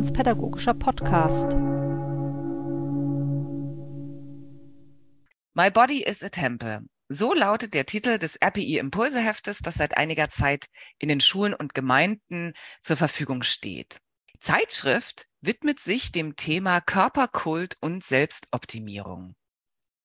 Religionspädagogischer Podcast. My Body is a Temple. So lautet der Titel des RPI Impulseheftes, das seit einiger Zeit in den Schulen und Gemeinden zur Verfügung steht. Die Zeitschrift widmet sich dem Thema Körperkult und Selbstoptimierung.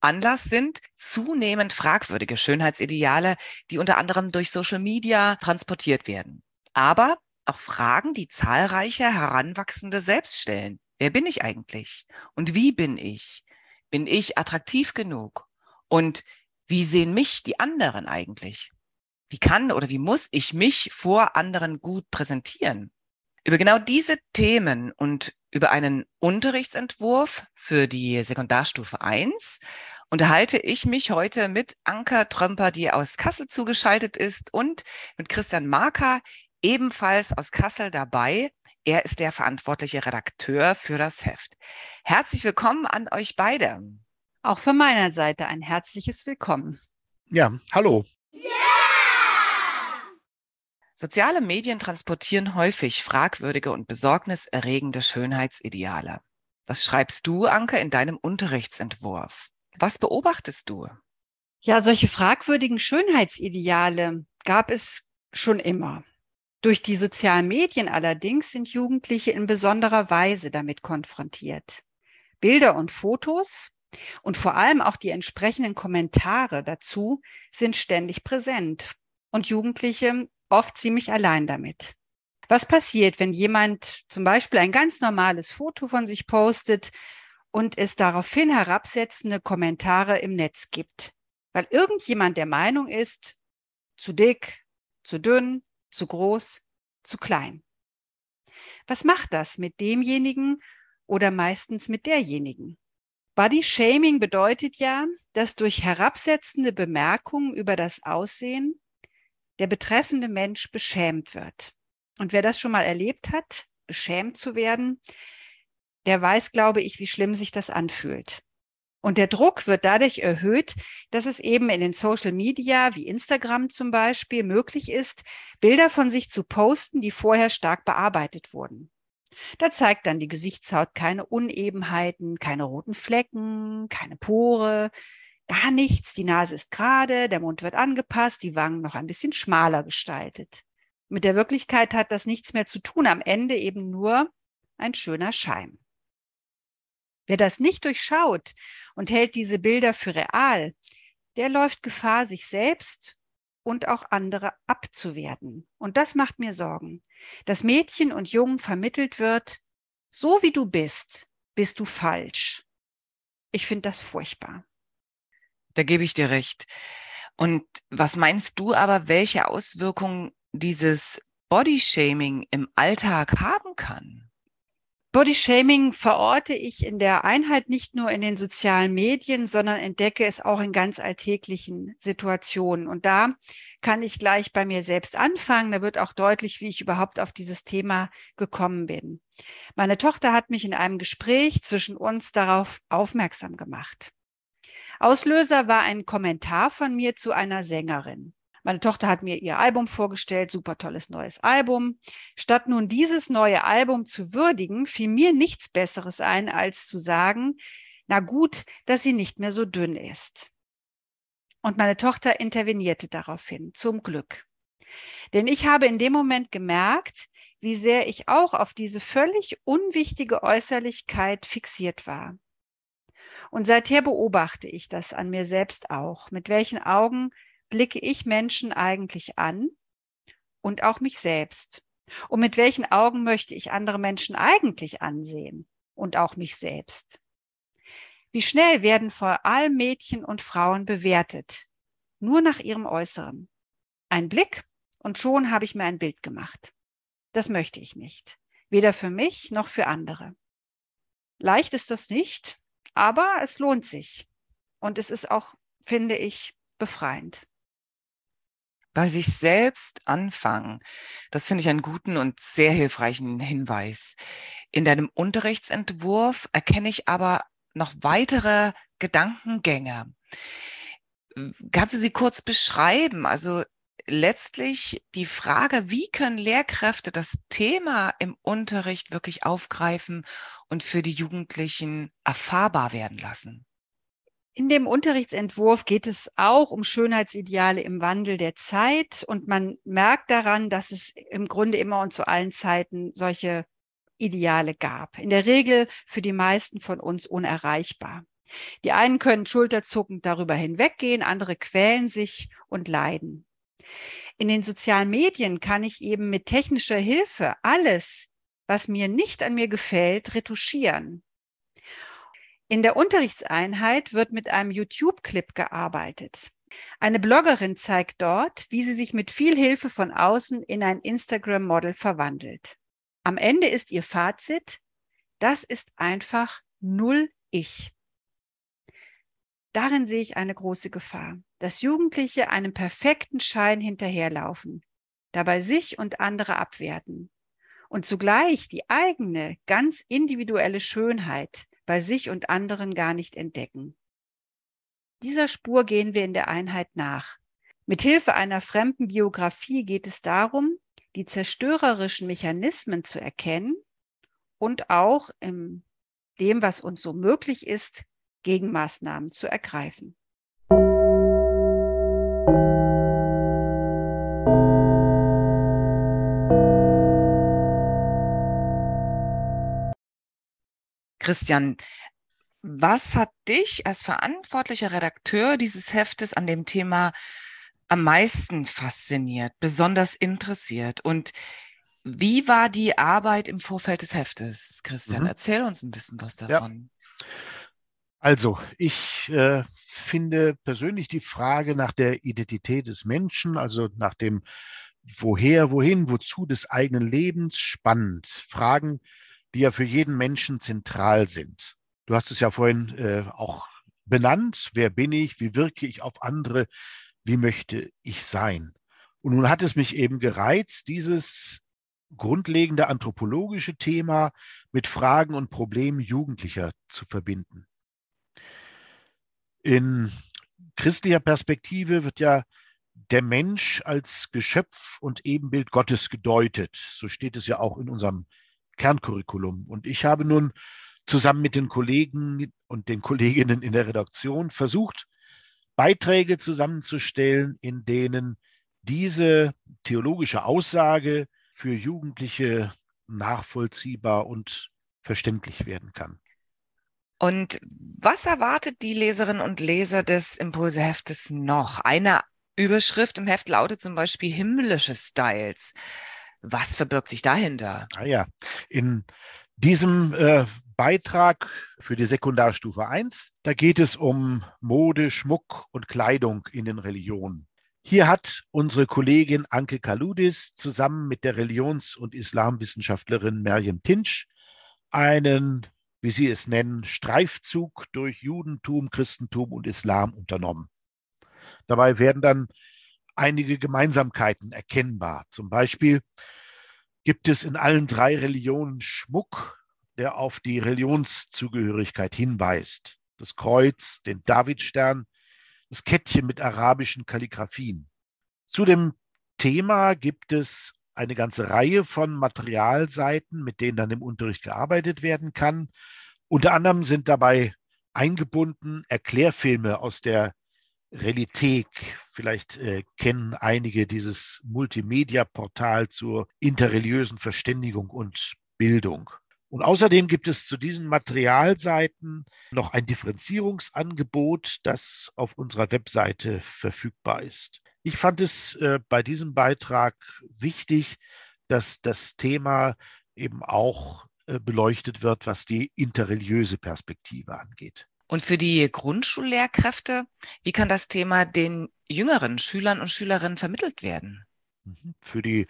Anlass sind zunehmend fragwürdige Schönheitsideale, die unter anderem durch Social Media transportiert werden. Aber auch Fragen, die zahlreiche Heranwachsende selbst stellen. Wer bin ich eigentlich? Und wie bin ich? Bin ich attraktiv genug? Und wie sehen mich die anderen eigentlich? Wie kann oder wie muss ich mich vor anderen gut präsentieren? Über genau diese Themen und über einen Unterrichtsentwurf für die Sekundarstufe 1 unterhalte ich mich heute mit Anka Trömper, die aus Kassel zugeschaltet ist, und mit Christian Marker, ebenfalls aus Kassel dabei. Er ist der verantwortliche Redakteur für das Heft. Herzlich willkommen an euch beide. Auch von meiner Seite ein herzliches Willkommen. Ja, hallo. Yeah! Soziale Medien transportieren häufig fragwürdige und besorgniserregende Schönheitsideale. Das schreibst du, Anke, in deinem Unterrichtsentwurf. Was beobachtest du? Ja, solche fragwürdigen Schönheitsideale gab es schon immer. Durch die sozialen Medien allerdings sind Jugendliche in besonderer Weise damit konfrontiert. Bilder und Fotos und vor allem auch die entsprechenden Kommentare dazu sind ständig präsent und Jugendliche oft ziemlich allein damit. Was passiert, wenn jemand zum Beispiel ein ganz normales Foto von sich postet und es daraufhin herabsetzende Kommentare im Netz gibt? Weil irgendjemand der Meinung ist, zu dick, zu dünn, zu groß, zu klein. Was macht das mit demjenigen oder meistens mit derjenigen? Body Shaming bedeutet ja, dass durch herabsetzende Bemerkungen über das Aussehen der betreffende Mensch beschämt wird. Und wer das schon mal erlebt hat, beschämt zu werden, der weiß, glaube ich, wie schlimm sich das anfühlt. Und der Druck wird dadurch erhöht, dass es eben in den Social Media wie Instagram zum Beispiel möglich ist, Bilder von sich zu posten, die vorher stark bearbeitet wurden. Da zeigt dann die Gesichtshaut keine Unebenheiten, keine roten Flecken, keine Pore, gar nichts. Die Nase ist gerade, der Mund wird angepasst, die Wangen noch ein bisschen schmaler gestaltet. Mit der Wirklichkeit hat das nichts mehr zu tun. Am Ende eben nur ein schöner Schein. Wer das nicht durchschaut und hält diese Bilder für real, der läuft Gefahr, sich selbst und auch andere abzuwerten. Und das macht mir Sorgen, dass Mädchen und Jungen vermittelt wird, so wie du bist, bist du falsch. Ich finde das furchtbar. Da gebe ich dir recht. Und was meinst du aber, welche Auswirkungen dieses Bodyshaming im Alltag haben kann? Bodyshaming verorte ich in der Einheit nicht nur in den sozialen Medien, sondern entdecke es auch in ganz alltäglichen Situationen. Und da kann ich gleich bei mir selbst anfangen. Da wird auch deutlich, wie ich überhaupt auf dieses Thema gekommen bin. Meine Tochter hat mich in einem Gespräch zwischen uns darauf aufmerksam gemacht. Auslöser war ein Kommentar von mir zu einer Sängerin. Meine Tochter hat mir ihr Album vorgestellt, super tolles neues Album. Statt nun dieses neue Album zu würdigen, fiel mir nichts Besseres ein, als zu sagen, na gut, dass sie nicht mehr so dünn ist. Und meine Tochter intervenierte daraufhin, zum Glück. Denn ich habe in dem Moment gemerkt, wie sehr ich auch auf diese völlig unwichtige Äußerlichkeit fixiert war. Und seither beobachte ich das an mir selbst auch, mit welchen Augen blicke ich Menschen eigentlich an und auch mich selbst? Und mit welchen Augen möchte ich andere Menschen eigentlich ansehen und auch mich selbst? Wie schnell werden vor allem Mädchen und Frauen bewertet? Nur nach ihrem Äußeren. Ein Blick und schon habe ich mir ein Bild gemacht. Das möchte ich nicht. Weder für mich noch für andere. Leicht ist das nicht, aber es lohnt sich. Und es ist auch, finde ich, befreiend bei sich selbst anfangen. Das finde ich einen guten und sehr hilfreichen Hinweis. In deinem Unterrichtsentwurf erkenne ich aber noch weitere Gedankengänge. Kannst du sie kurz beschreiben? Also letztlich die Frage, wie können Lehrkräfte das Thema im Unterricht wirklich aufgreifen und für die Jugendlichen erfahrbar werden lassen? In dem Unterrichtsentwurf geht es auch um Schönheitsideale im Wandel der Zeit und man merkt daran, dass es im Grunde immer und zu allen Zeiten solche Ideale gab. In der Regel für die meisten von uns unerreichbar. Die einen können schulterzuckend darüber hinweggehen, andere quälen sich und leiden. In den sozialen Medien kann ich eben mit technischer Hilfe alles, was mir nicht an mir gefällt, retuschieren. In der Unterrichtseinheit wird mit einem YouTube-Clip gearbeitet. Eine Bloggerin zeigt dort, wie sie sich mit viel Hilfe von außen in ein Instagram-Model verwandelt. Am Ende ist ihr Fazit, das ist einfach null ich. Darin sehe ich eine große Gefahr, dass Jugendliche einem perfekten Schein hinterherlaufen, dabei sich und andere abwerten und zugleich die eigene, ganz individuelle Schönheit bei sich und anderen gar nicht entdecken. Dieser Spur gehen wir in der Einheit nach. Mit Hilfe einer fremden Biografie geht es darum, die zerstörerischen Mechanismen zu erkennen und auch in dem, was uns so möglich ist, Gegenmaßnahmen zu ergreifen. Christian, was hat dich als verantwortlicher Redakteur dieses Heftes an dem Thema am meisten fasziniert, besonders interessiert? Und wie war die Arbeit im Vorfeld des Heftes? Christian, mhm. erzähl uns ein bisschen was davon. Ja. Also, ich äh, finde persönlich die Frage nach der Identität des Menschen, also nach dem Woher, wohin, wozu des eigenen Lebens spannend. Fragen, die ja für jeden Menschen zentral sind. Du hast es ja vorhin äh, auch benannt. Wer bin ich? Wie wirke ich auf andere? Wie möchte ich sein? Und nun hat es mich eben gereizt, dieses grundlegende anthropologische Thema mit Fragen und Problemen Jugendlicher zu verbinden. In christlicher Perspektive wird ja der Mensch als Geschöpf und Ebenbild Gottes gedeutet. So steht es ja auch in unserem Kerncurriculum. Und ich habe nun zusammen mit den Kollegen und den Kolleginnen in der Redaktion versucht, Beiträge zusammenzustellen, in denen diese theologische Aussage für Jugendliche nachvollziehbar und verständlich werden kann. Und was erwartet die Leserinnen und Leser des Impulseheftes noch? Eine Überschrift im Heft lautet zum Beispiel himmlische Styles. Was verbirgt sich dahinter? Ah ja, in diesem äh, Beitrag für die Sekundarstufe 1, da geht es um Mode, Schmuck und Kleidung in den Religionen. Hier hat unsere Kollegin Anke Kaludis zusammen mit der Religions- und Islamwissenschaftlerin Merjem Tinsch einen, wie sie es nennen, Streifzug durch Judentum, Christentum und Islam unternommen. Dabei werden dann einige Gemeinsamkeiten erkennbar. Zum Beispiel gibt es in allen drei Religionen Schmuck, der auf die Religionszugehörigkeit hinweist. Das Kreuz, den Davidstern, das Kettchen mit arabischen Kalligraphien. Zu dem Thema gibt es eine ganze Reihe von Materialseiten, mit denen dann im Unterricht gearbeitet werden kann. Unter anderem sind dabei eingebunden Erklärfilme aus der Relithek. Vielleicht äh, kennen einige dieses Multimedia-Portal zur interreligiösen Verständigung und Bildung. Und außerdem gibt es zu diesen Materialseiten noch ein Differenzierungsangebot, das auf unserer Webseite verfügbar ist. Ich fand es äh, bei diesem Beitrag wichtig, dass das Thema eben auch äh, beleuchtet wird, was die interreligiöse Perspektive angeht. Und für die Grundschullehrkräfte, wie kann das Thema den jüngeren Schülern und Schülerinnen vermittelt werden? Mhm. Für die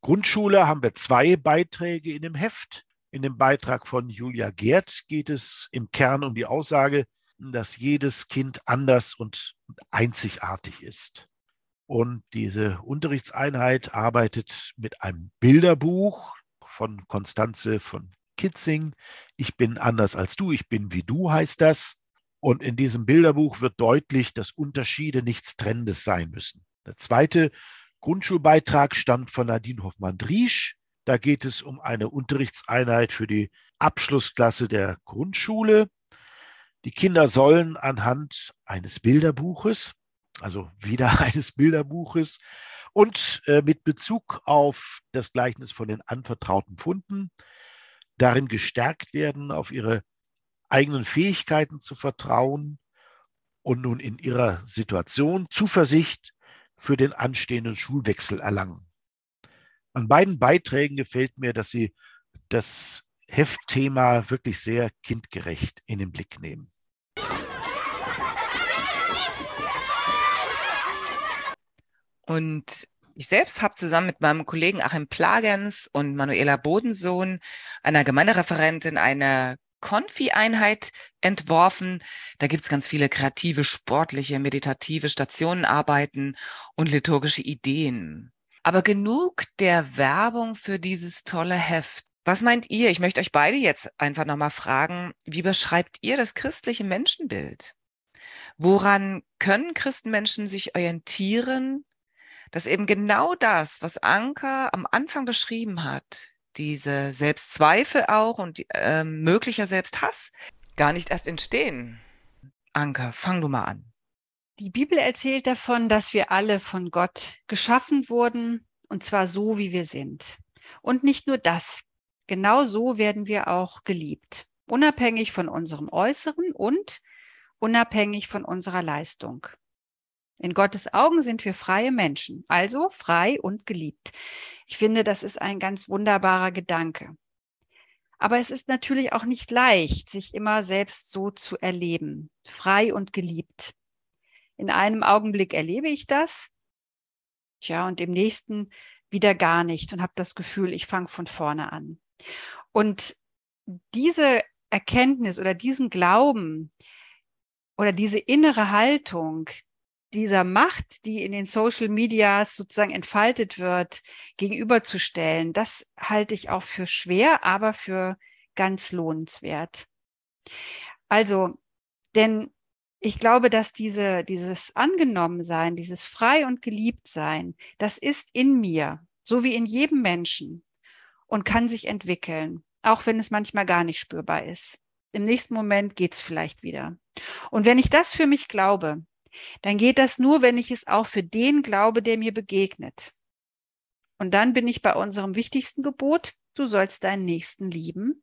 Grundschule haben wir zwei Beiträge in dem Heft. In dem Beitrag von Julia Gerd geht es im Kern um die Aussage, dass jedes Kind anders und einzigartig ist. Und diese Unterrichtseinheit arbeitet mit einem Bilderbuch von Konstanze von Kitzing. Ich bin anders als du, ich bin wie du heißt das. Und in diesem Bilderbuch wird deutlich, dass Unterschiede nichts Trennendes sein müssen. Der zweite Grundschulbeitrag stammt von Nadine Hoffmann-Driesch. Da geht es um eine Unterrichtseinheit für die Abschlussklasse der Grundschule. Die Kinder sollen anhand eines Bilderbuches, also wieder eines Bilderbuches, und äh, mit Bezug auf das Gleichnis von den anvertrauten Funden darin gestärkt werden, auf ihre eigenen Fähigkeiten zu vertrauen und nun in ihrer Situation Zuversicht für den anstehenden Schulwechsel erlangen. An beiden Beiträgen gefällt mir, dass sie das Heftthema wirklich sehr kindgerecht in den Blick nehmen. Und ich selbst habe zusammen mit meinem Kollegen Achim Plagens und Manuela Bodensohn, einer Gemeindereferentin, eine Konfi-Einheit entworfen. Da gibt's ganz viele kreative, sportliche, meditative Stationenarbeiten und liturgische Ideen. Aber genug der Werbung für dieses tolle Heft. Was meint ihr? Ich möchte euch beide jetzt einfach nochmal fragen, wie beschreibt ihr das christliche Menschenbild? Woran können Christenmenschen sich orientieren, dass eben genau das, was Anker am Anfang beschrieben hat, diese Selbstzweifel auch und äh, möglicher Selbsthass gar nicht erst entstehen. Anker, fang du mal an. Die Bibel erzählt davon, dass wir alle von Gott geschaffen wurden, und zwar so, wie wir sind. Und nicht nur das, genau so werden wir auch geliebt, unabhängig von unserem Äußeren und unabhängig von unserer Leistung. In Gottes Augen sind wir freie Menschen, also frei und geliebt. Ich finde, das ist ein ganz wunderbarer Gedanke. Aber es ist natürlich auch nicht leicht, sich immer selbst so zu erleben, frei und geliebt. In einem Augenblick erlebe ich das, tja, und im nächsten wieder gar nicht und habe das Gefühl, ich fange von vorne an. Und diese Erkenntnis oder diesen Glauben oder diese innere Haltung, dieser Macht, die in den Social Medias sozusagen entfaltet wird, gegenüberzustellen, das halte ich auch für schwer, aber für ganz lohnenswert. Also, denn ich glaube, dass diese, dieses Angenommensein, dieses Frei und Geliebtsein, das ist in mir, so wie in jedem Menschen und kann sich entwickeln, auch wenn es manchmal gar nicht spürbar ist. Im nächsten Moment geht's vielleicht wieder. Und wenn ich das für mich glaube, dann geht das nur, wenn ich es auch für den glaube, der mir begegnet. Und dann bin ich bei unserem wichtigsten Gebot, du sollst deinen Nächsten lieben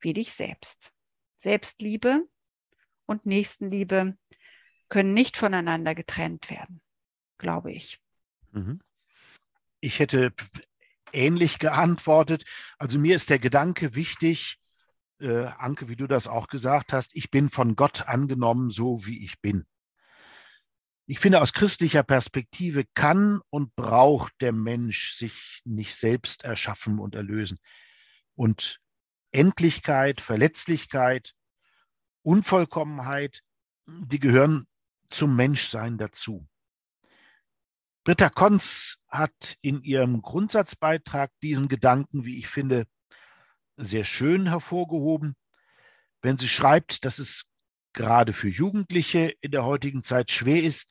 wie dich selbst. Selbstliebe und Nächstenliebe können nicht voneinander getrennt werden, glaube ich. Mhm. Ich hätte ähnlich geantwortet. Also mir ist der Gedanke wichtig, äh, Anke, wie du das auch gesagt hast, ich bin von Gott angenommen, so wie ich bin. Ich finde, aus christlicher Perspektive kann und braucht der Mensch sich nicht selbst erschaffen und erlösen. Und Endlichkeit, Verletzlichkeit, Unvollkommenheit, die gehören zum Menschsein dazu. Britta Konz hat in ihrem Grundsatzbeitrag diesen Gedanken, wie ich finde, sehr schön hervorgehoben, wenn sie schreibt, dass es gerade für Jugendliche in der heutigen Zeit schwer ist,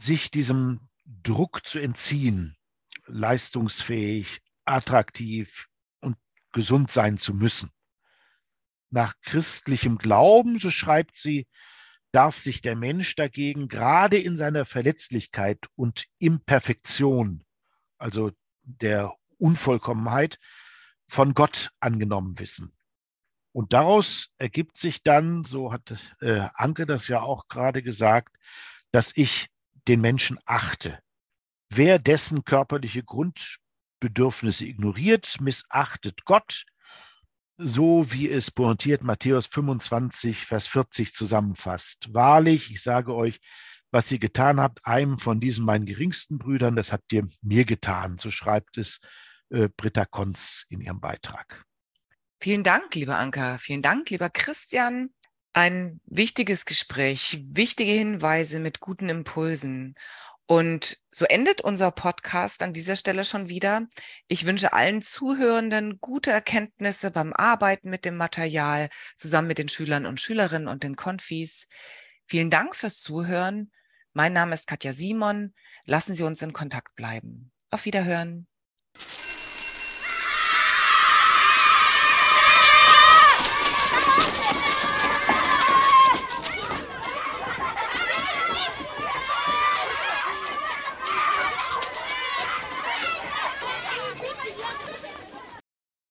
sich diesem Druck zu entziehen, leistungsfähig, attraktiv und gesund sein zu müssen. Nach christlichem Glauben, so schreibt sie, darf sich der Mensch dagegen gerade in seiner Verletzlichkeit und Imperfektion, also der Unvollkommenheit, von Gott angenommen wissen. Und daraus ergibt sich dann, so hat äh, Anke das ja auch gerade gesagt, dass ich den Menschen achte. Wer dessen körperliche Grundbedürfnisse ignoriert, missachtet Gott, so wie es pointiert Matthäus 25, Vers 40 zusammenfasst. Wahrlich, ich sage euch, was ihr getan habt, einem von diesen meinen geringsten Brüdern, das habt ihr mir getan. So schreibt es äh, Britta Konz in ihrem Beitrag. Vielen Dank, lieber Anka. Vielen Dank, lieber Christian ein wichtiges Gespräch, wichtige Hinweise mit guten Impulsen. Und so endet unser Podcast an dieser Stelle schon wieder. Ich wünsche allen Zuhörenden gute Erkenntnisse beim Arbeiten mit dem Material zusammen mit den Schülern und Schülerinnen und den Konfis. Vielen Dank fürs Zuhören. Mein Name ist Katja Simon. Lassen Sie uns in Kontakt bleiben. Auf Wiederhören. Ah!